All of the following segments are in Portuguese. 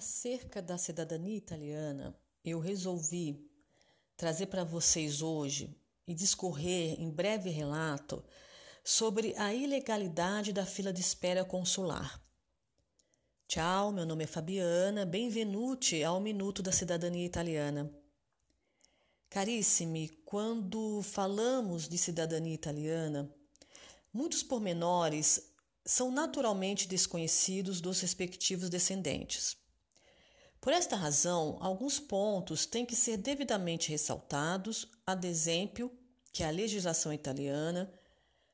Acerca da cidadania italiana, eu resolvi trazer para vocês hoje e discorrer em breve relato sobre a ilegalidade da fila de espera consular. Tchau, meu nome é Fabiana, bem-venuti ao Minuto da Cidadania Italiana. Carissimi, quando falamos de cidadania italiana, muitos pormenores são naturalmente desconhecidos dos respectivos descendentes. Por esta razão, alguns pontos têm que ser devidamente ressaltados, ad exemplo, que a legislação italiana,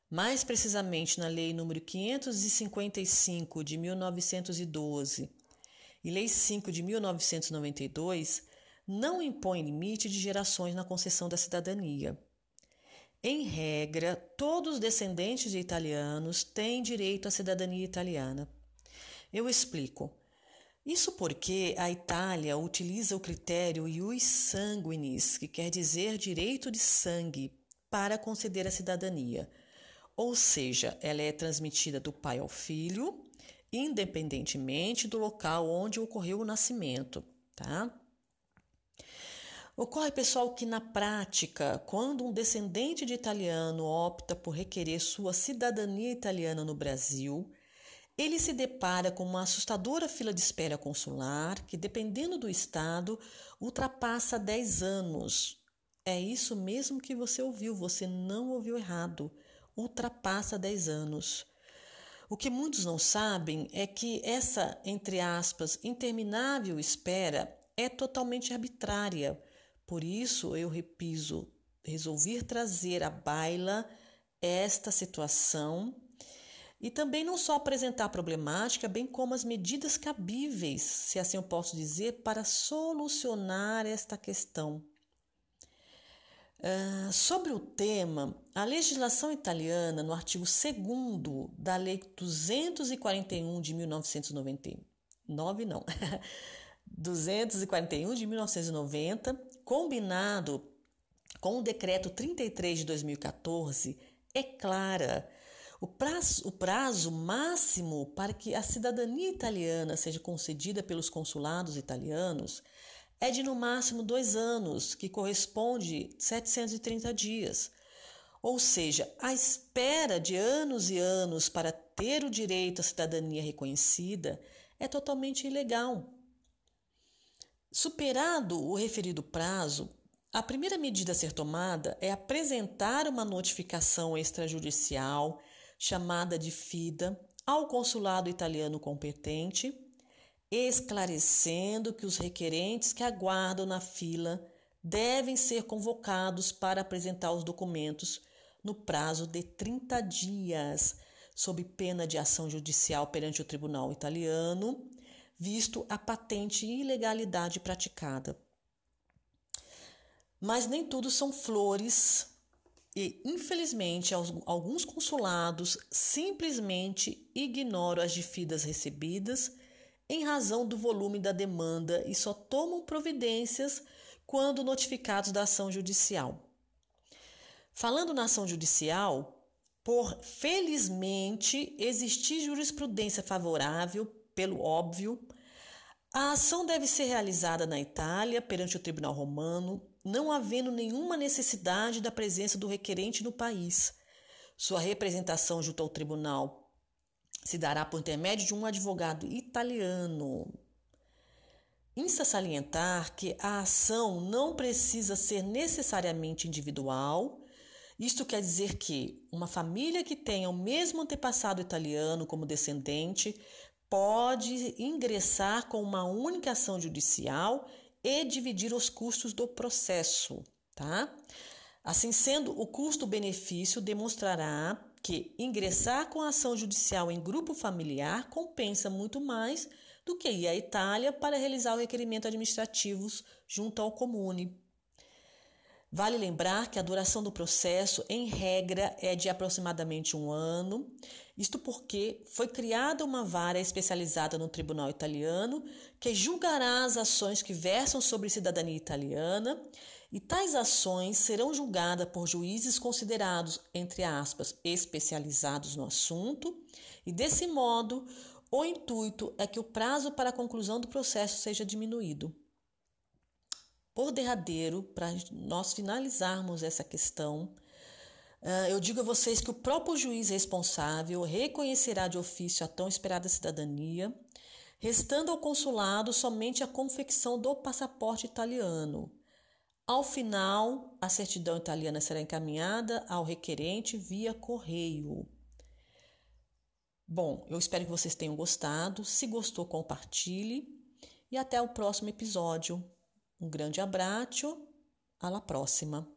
mais precisamente na Lei nº 555 de 1912 e Lei 5 de 1992, não impõe limite de gerações na concessão da cidadania. Em regra, todos os descendentes de italianos têm direito à cidadania italiana. Eu explico. Isso porque a Itália utiliza o critério ius sanguinis, que quer dizer direito de sangue, para conceder a cidadania. Ou seja, ela é transmitida do pai ao filho, independentemente do local onde ocorreu o nascimento, tá? Ocorre, pessoal, que na prática, quando um descendente de italiano opta por requerer sua cidadania italiana no Brasil, ele se depara com uma assustadora fila de espera consular que, dependendo do estado, ultrapassa 10 anos. É isso mesmo que você ouviu, você não ouviu errado. Ultrapassa 10 anos. O que muitos não sabem é que essa, entre aspas, interminável espera é totalmente arbitrária. Por isso, eu repiso, resolvi trazer à baila esta situação e também não só apresentar a problemática, bem como as medidas cabíveis, se assim eu posso dizer, para solucionar esta questão. Uh, sobre o tema, a legislação italiana, no artigo 2 da Lei 241 de 1999, não, 241 de 1990, combinado com o decreto 33 de 2014, é clara o prazo, o prazo máximo para que a cidadania italiana seja concedida pelos consulados italianos é de no máximo dois anos, que corresponde a 730 dias. Ou seja, a espera de anos e anos para ter o direito à cidadania reconhecida é totalmente ilegal. Superado o referido prazo, a primeira medida a ser tomada é apresentar uma notificação extrajudicial chamada de FIDA ao consulado italiano competente, esclarecendo que os requerentes que aguardam na fila devem ser convocados para apresentar os documentos no prazo de 30 dias, sob pena de ação judicial perante o tribunal italiano, visto a patente ilegalidade praticada. Mas nem tudo são flores e, infelizmente, alguns consulados simplesmente ignoram as difidas recebidas em razão do volume da demanda e só tomam providências quando notificados da ação judicial. Falando na ação judicial, por felizmente existir jurisprudência favorável, pelo óbvio, a ação deve ser realizada na Itália perante o Tribunal Romano, não havendo nenhuma necessidade da presença do requerente no país. Sua representação junto ao tribunal se dará por intermédio de um advogado italiano. Insta salientar que a ação não precisa ser necessariamente individual. Isto quer dizer que uma família que tenha o mesmo antepassado italiano como descendente pode ingressar com uma única ação judicial e dividir os custos do processo, tá? Assim sendo, o custo-benefício demonstrará que ingressar com a ação judicial em grupo familiar compensa muito mais do que ir à Itália para realizar o requerimento administrativos junto ao comune. Vale lembrar que a duração do processo, em regra, é de aproximadamente um ano, isto porque foi criada uma vara especializada no tribunal italiano que julgará as ações que versam sobre cidadania italiana, e tais ações serão julgadas por juízes considerados, entre aspas, especializados no assunto, e desse modo O intuito é que o prazo para a conclusão do processo seja diminuído. Por derradeiro, para nós finalizarmos essa questão, ah, eu digo a vocês que o próprio juiz responsável reconhecerá de ofício a tão esperada cidadania, restando ao consulado somente a confecção do passaporte italiano. Ao final, a certidão italiana será encaminhada ao requerente via correio. Bom, eu espero que vocês tenham gostado. Se gostou, compartilhe. E até o próximo episódio. Um grande abraço. À la próxima.